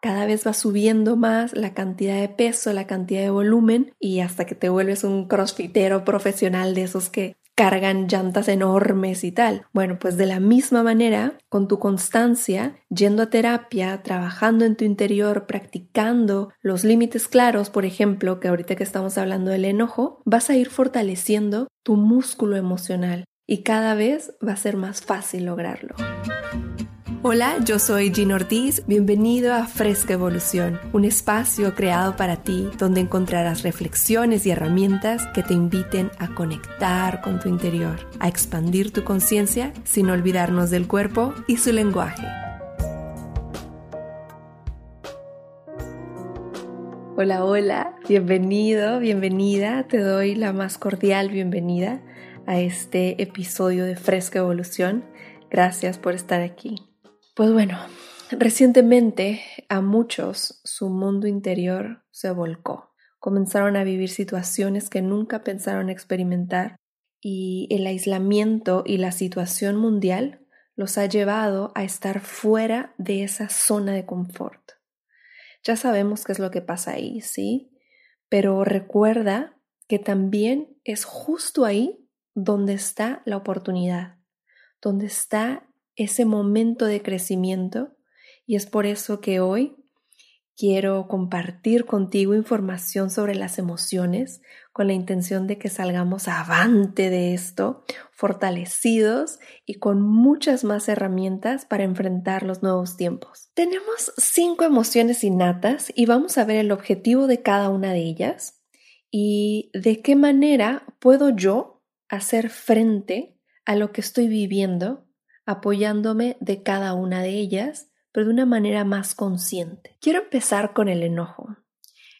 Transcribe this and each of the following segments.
cada vez va subiendo más la cantidad de peso, la cantidad de volumen y hasta que te vuelves un crossfitero profesional de esos que cargan llantas enormes y tal. Bueno, pues de la misma manera, con tu constancia, yendo a terapia, trabajando en tu interior, practicando los límites claros, por ejemplo, que ahorita que estamos hablando del enojo, vas a ir fortaleciendo tu músculo emocional y cada vez va a ser más fácil lograrlo. Hola, yo soy Jean Ortiz. Bienvenido a Fresca Evolución, un espacio creado para ti donde encontrarás reflexiones y herramientas que te inviten a conectar con tu interior, a expandir tu conciencia sin olvidarnos del cuerpo y su lenguaje. Hola, hola, bienvenido, bienvenida. Te doy la más cordial bienvenida a este episodio de Fresca Evolución. Gracias por estar aquí. Pues bueno, recientemente a muchos su mundo interior se volcó. Comenzaron a vivir situaciones que nunca pensaron experimentar y el aislamiento y la situación mundial los ha llevado a estar fuera de esa zona de confort. Ya sabemos qué es lo que pasa ahí, ¿sí? Pero recuerda que también es justo ahí donde está la oportunidad, donde está ese momento de crecimiento y es por eso que hoy quiero compartir contigo información sobre las emociones con la intención de que salgamos avante de esto, fortalecidos y con muchas más herramientas para enfrentar los nuevos tiempos. Tenemos cinco emociones innatas y vamos a ver el objetivo de cada una de ellas y de qué manera puedo yo hacer frente a lo que estoy viviendo apoyándome de cada una de ellas, pero de una manera más consciente. Quiero empezar con el enojo.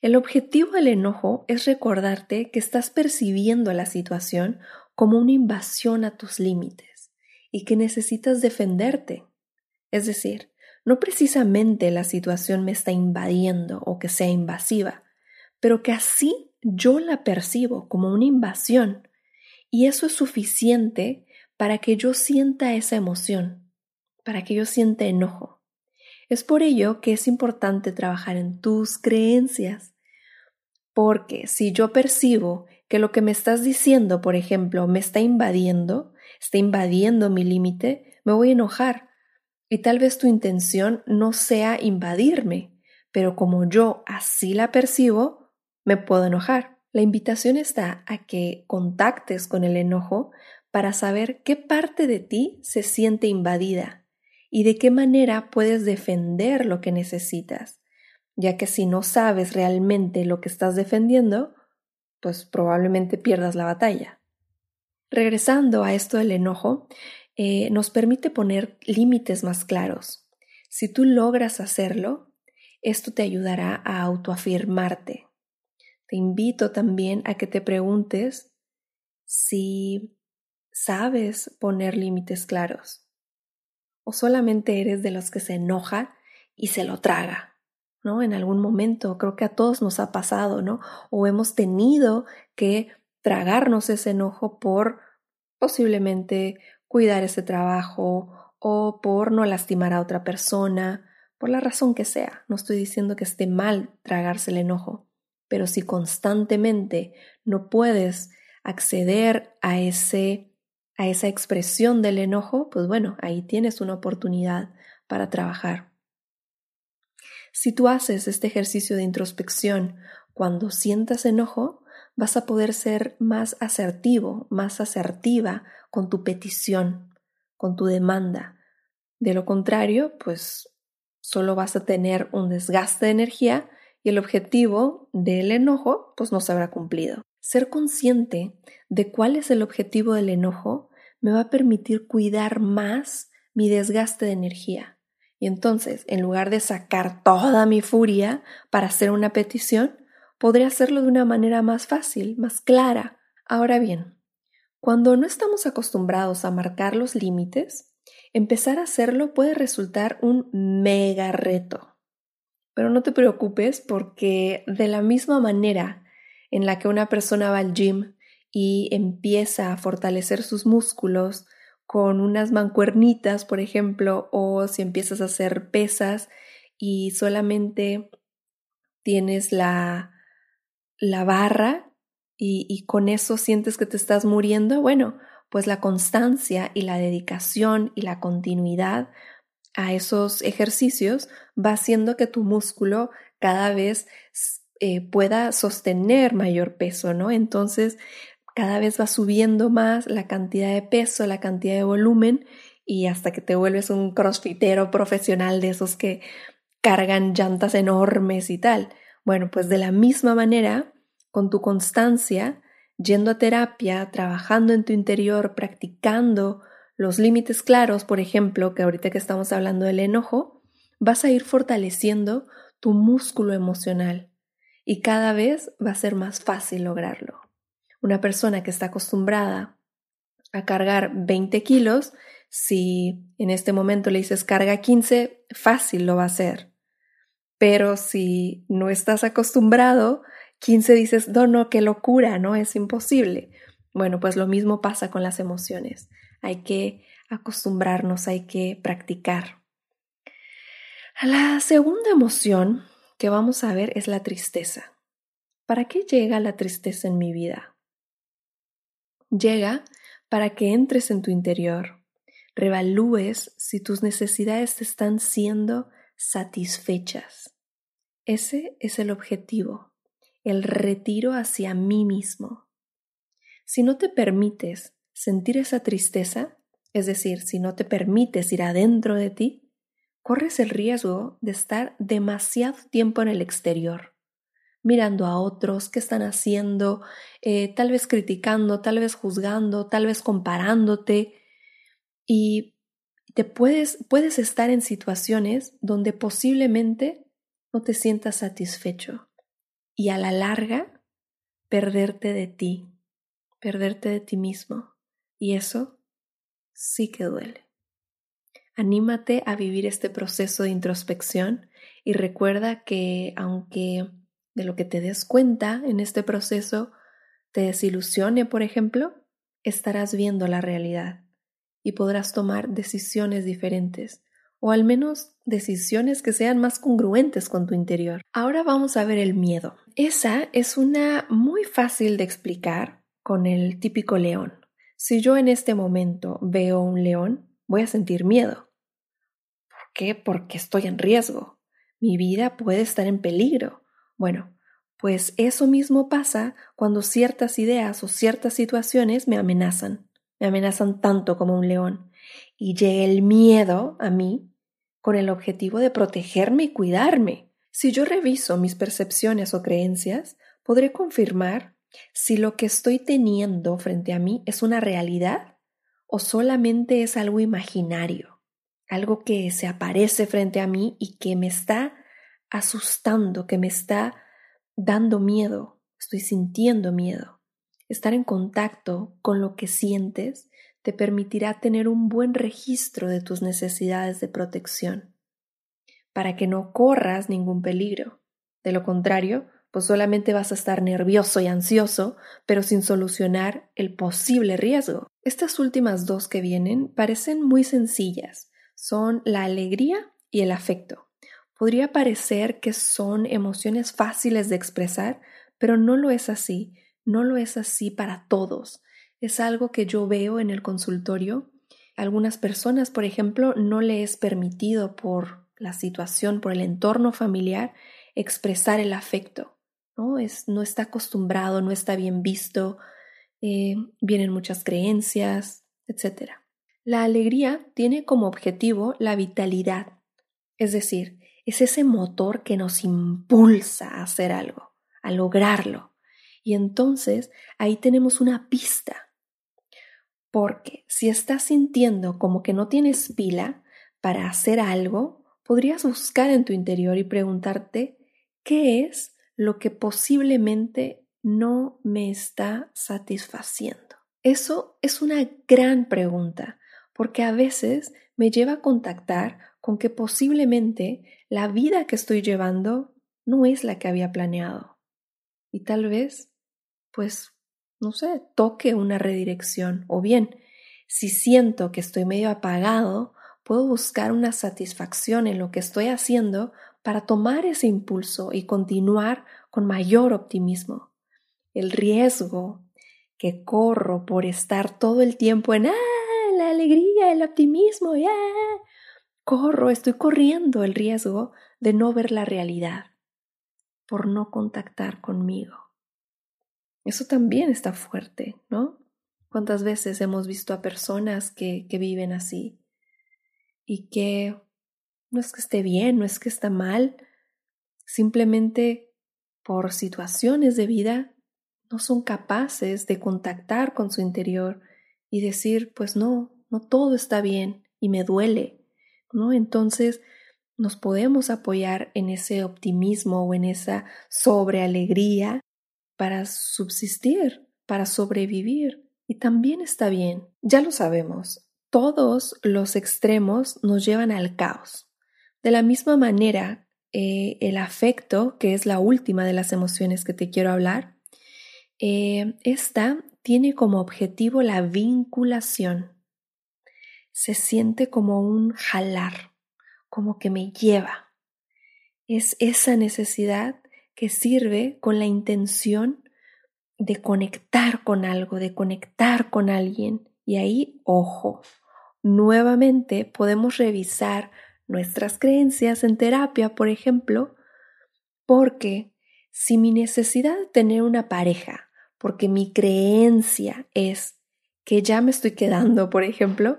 El objetivo del enojo es recordarte que estás percibiendo la situación como una invasión a tus límites y que necesitas defenderte. Es decir, no precisamente la situación me está invadiendo o que sea invasiva, pero que así yo la percibo como una invasión y eso es suficiente para que yo sienta esa emoción, para que yo sienta enojo. Es por ello que es importante trabajar en tus creencias, porque si yo percibo que lo que me estás diciendo, por ejemplo, me está invadiendo, está invadiendo mi límite, me voy a enojar. Y tal vez tu intención no sea invadirme, pero como yo así la percibo, me puedo enojar. La invitación está a que contactes con el enojo para saber qué parte de ti se siente invadida y de qué manera puedes defender lo que necesitas, ya que si no sabes realmente lo que estás defendiendo, pues probablemente pierdas la batalla. Regresando a esto del enojo, eh, nos permite poner límites más claros. Si tú logras hacerlo, esto te ayudará a autoafirmarte. Te invito también a que te preguntes si sabes poner límites claros. O solamente eres de los que se enoja y se lo traga, ¿no? En algún momento, creo que a todos nos ha pasado, ¿no? O hemos tenido que tragarnos ese enojo por posiblemente cuidar ese trabajo o por no lastimar a otra persona, por la razón que sea. No estoy diciendo que esté mal tragarse el enojo, pero si constantemente no puedes acceder a ese a esa expresión del enojo, pues bueno, ahí tienes una oportunidad para trabajar. Si tú haces este ejercicio de introspección cuando sientas enojo, vas a poder ser más asertivo, más asertiva con tu petición, con tu demanda. De lo contrario, pues solo vas a tener un desgaste de energía y el objetivo del enojo pues no se habrá cumplido. Ser consciente de cuál es el objetivo del enojo me va a permitir cuidar más mi desgaste de energía. Y entonces, en lugar de sacar toda mi furia para hacer una petición, podré hacerlo de una manera más fácil, más clara. Ahora bien, cuando no estamos acostumbrados a marcar los límites, empezar a hacerlo puede resultar un mega reto. Pero no te preocupes porque de la misma manera en la que una persona va al gym y empieza a fortalecer sus músculos con unas mancuernitas, por ejemplo, o si empiezas a hacer pesas y solamente tienes la, la barra y, y con eso sientes que te estás muriendo, bueno, pues la constancia y la dedicación y la continuidad a esos ejercicios va haciendo que tu músculo cada vez eh, pueda sostener mayor peso, ¿no? Entonces, cada vez va subiendo más la cantidad de peso, la cantidad de volumen y hasta que te vuelves un crossfitero profesional de esos que cargan llantas enormes y tal. Bueno, pues de la misma manera, con tu constancia, yendo a terapia, trabajando en tu interior, practicando los límites claros, por ejemplo, que ahorita que estamos hablando del enojo, vas a ir fortaleciendo tu músculo emocional y cada vez va a ser más fácil lograrlo. Una persona que está acostumbrada a cargar 20 kilos, si en este momento le dices carga 15, fácil lo va a hacer. Pero si no estás acostumbrado, 15 dices, no, no, qué locura, no, es imposible. Bueno, pues lo mismo pasa con las emociones. Hay que acostumbrarnos, hay que practicar. La segunda emoción que vamos a ver es la tristeza. ¿Para qué llega la tristeza en mi vida? Llega para que entres en tu interior, revalúes si tus necesidades están siendo satisfechas. Ese es el objetivo, el retiro hacia mí mismo. Si no te permites sentir esa tristeza, es decir, si no te permites ir adentro de ti, corres el riesgo de estar demasiado tiempo en el exterior, mirando a otros qué están haciendo, eh, tal vez criticando, tal vez juzgando, tal vez comparándote, y te puedes, puedes estar en situaciones donde posiblemente no te sientas satisfecho y a la larga perderte de ti, perderte de ti mismo. Y eso sí que duele. Anímate a vivir este proceso de introspección y recuerda que aunque de lo que te des cuenta en este proceso te desilusione, por ejemplo, estarás viendo la realidad y podrás tomar decisiones diferentes o al menos decisiones que sean más congruentes con tu interior. Ahora vamos a ver el miedo. Esa es una muy fácil de explicar con el típico león. Si yo en este momento veo un león, voy a sentir miedo. ¿Por qué? Porque estoy en riesgo. Mi vida puede estar en peligro. Bueno, pues eso mismo pasa cuando ciertas ideas o ciertas situaciones me amenazan. Me amenazan tanto como un león. Y llega el miedo a mí con el objetivo de protegerme y cuidarme. Si yo reviso mis percepciones o creencias, podré confirmar si lo que estoy teniendo frente a mí es una realidad o solamente es algo imaginario, algo que se aparece frente a mí y que me está asustando, que me está dando miedo, estoy sintiendo miedo. Estar en contacto con lo que sientes te permitirá tener un buen registro de tus necesidades de protección, para que no corras ningún peligro. De lo contrario, pues solamente vas a estar nervioso y ansioso, pero sin solucionar el posible riesgo. Estas últimas dos que vienen parecen muy sencillas. Son la alegría y el afecto. Podría parecer que son emociones fáciles de expresar, pero no lo es así. No lo es así para todos. Es algo que yo veo en el consultorio. Algunas personas, por ejemplo, no le es permitido por la situación, por el entorno familiar, expresar el afecto. ¿no? Es, no está acostumbrado, no está bien visto, eh, vienen muchas creencias, etc. La alegría tiene como objetivo la vitalidad, es decir, es ese motor que nos impulsa a hacer algo, a lograrlo. Y entonces ahí tenemos una pista, porque si estás sintiendo como que no tienes pila para hacer algo, podrías buscar en tu interior y preguntarte qué es lo que posiblemente no me está satisfaciendo? Eso es una gran pregunta, porque a veces me lleva a contactar con que posiblemente la vida que estoy llevando no es la que había planeado. Y tal vez, pues, no sé, toque una redirección. O bien, si siento que estoy medio apagado, puedo buscar una satisfacción en lo que estoy haciendo para tomar ese impulso y continuar con mayor optimismo. El riesgo que corro por estar todo el tiempo en ¡ah! La alegría, el optimismo, ¡ya! Corro, estoy corriendo el riesgo de no ver la realidad, por no contactar conmigo. Eso también está fuerte, ¿no? ¿Cuántas veces hemos visto a personas que, que viven así y que no es que esté bien, no es que está mal, simplemente por situaciones de vida no son capaces de contactar con su interior y decir, pues no, no todo está bien y me duele, ¿no? Entonces nos podemos apoyar en ese optimismo o en esa sobrealegría para subsistir, para sobrevivir. Y también está bien, ya lo sabemos, todos los extremos nos llevan al caos. De la misma manera, eh, el afecto, que es la última de las emociones que te quiero hablar, eh, esta tiene como objetivo la vinculación. Se siente como un jalar, como que me lleva. Es esa necesidad que sirve con la intención de conectar con algo, de conectar con alguien. Y ahí, ojo, nuevamente podemos revisar nuestras creencias en terapia, por ejemplo, porque si mi necesidad de tener una pareja, porque mi creencia es que ya me estoy quedando, por ejemplo,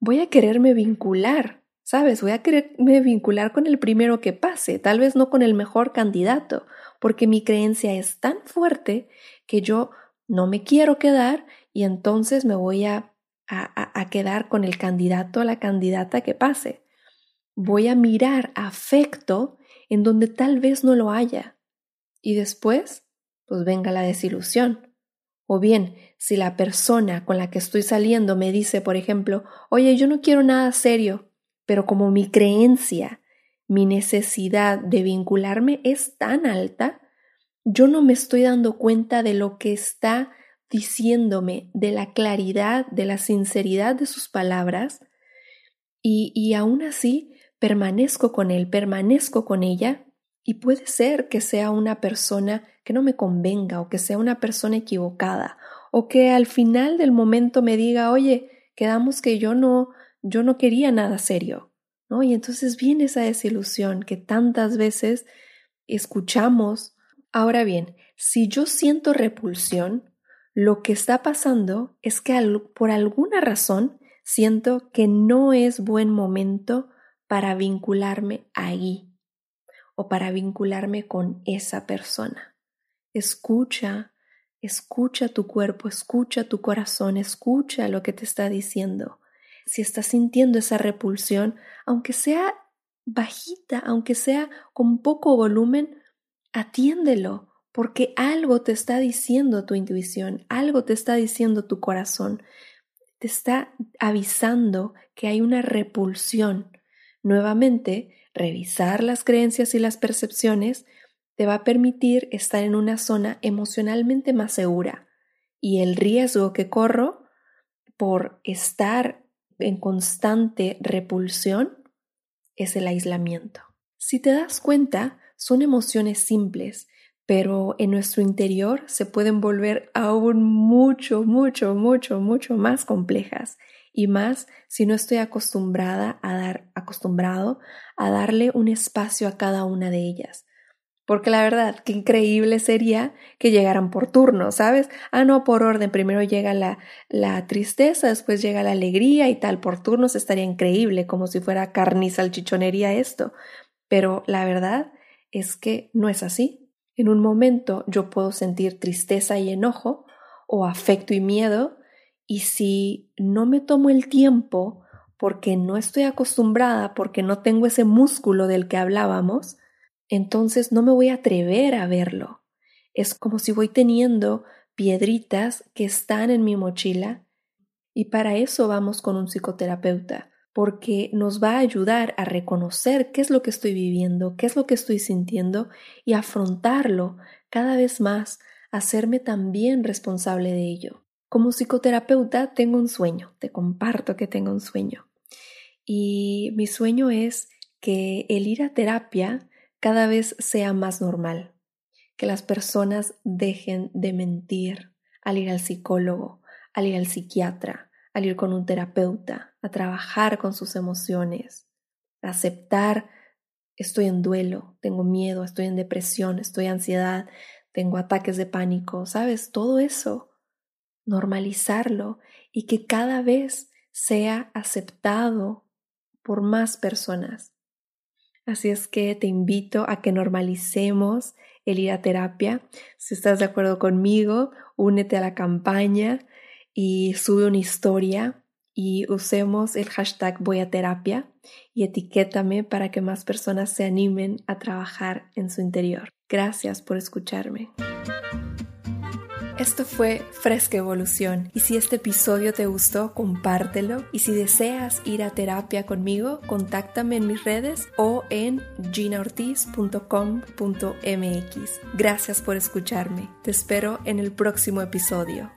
voy a quererme vincular, ¿sabes? Voy a quererme vincular con el primero que pase, tal vez no con el mejor candidato, porque mi creencia es tan fuerte que yo no me quiero quedar y entonces me voy a, a, quedar con el candidato o la candidata que pase. Voy a mirar afecto en donde tal vez no lo haya. Y después, pues venga la desilusión. O bien, si la persona con la que estoy saliendo me dice, por ejemplo, oye, yo no quiero nada serio, pero como mi creencia, mi necesidad de vincularme es tan alta, yo no me estoy dando cuenta de lo que está diciéndome, de la claridad, de la sinceridad de sus palabras, y, y aún así permanezco con él, permanezco con ella, y puede ser que sea una persona que no me convenga o que sea una persona equivocada o que al final del momento me diga, oye, quedamos que yo no, yo no quería nada serio, ¿no? Y entonces viene esa desilusión que tantas veces escuchamos Ahora bien, si yo siento repulsión, lo que está pasando es que por alguna razón siento que no es buen momento para vincularme ahí o para vincularme con esa persona. Escucha, escucha tu cuerpo, escucha tu corazón, escucha lo que te está diciendo. Si estás sintiendo esa repulsión, aunque sea bajita, aunque sea con poco volumen, atiéndelo, porque algo te está diciendo tu intuición, algo te está diciendo tu corazón, te está avisando que hay una repulsión. Nuevamente, revisar las creencias y las percepciones te va a permitir estar en una zona emocionalmente más segura. Y el riesgo que corro por estar en constante repulsión es el aislamiento. Si te das cuenta, son emociones simples, pero en nuestro interior se pueden volver aún mucho, mucho, mucho, mucho más complejas y más si no estoy acostumbrada a dar, acostumbrado a darle un espacio a cada una de ellas. Porque la verdad, qué increíble sería que llegaran por turno, ¿sabes? Ah, no, por orden. Primero llega la, la tristeza, después llega la alegría y tal. Por turnos estaría increíble, como si fuera carne y salchichonería esto. Pero la verdad es que no es así. En un momento yo puedo sentir tristeza y enojo o afecto y miedo y si no me tomo el tiempo porque no estoy acostumbrada, porque no tengo ese músculo del que hablábamos, entonces no me voy a atrever a verlo. Es como si voy teniendo piedritas que están en mi mochila y para eso vamos con un psicoterapeuta, porque nos va a ayudar a reconocer qué es lo que estoy viviendo, qué es lo que estoy sintiendo y afrontarlo cada vez más, hacerme también responsable de ello. Como psicoterapeuta tengo un sueño, te comparto que tengo un sueño. Y mi sueño es que el ir a terapia cada vez sea más normal, que las personas dejen de mentir al ir al psicólogo, al ir al psiquiatra, al ir con un terapeuta, a trabajar con sus emociones, a aceptar estoy en duelo, tengo miedo, estoy en depresión, estoy ansiedad, tengo ataques de pánico, ¿sabes? Todo eso, normalizarlo y que cada vez sea aceptado por más personas. Así es que te invito a que normalicemos el ir a terapia. Si estás de acuerdo conmigo, únete a la campaña y sube una historia y usemos el hashtag voy a terapia y etiquétame para que más personas se animen a trabajar en su interior. Gracias por escucharme. Esto fue Fresca Evolución y si este episodio te gustó, compártelo y si deseas ir a terapia conmigo, contáctame en mis redes o en ginaortiz.com.mx. Gracias por escucharme. Te espero en el próximo episodio.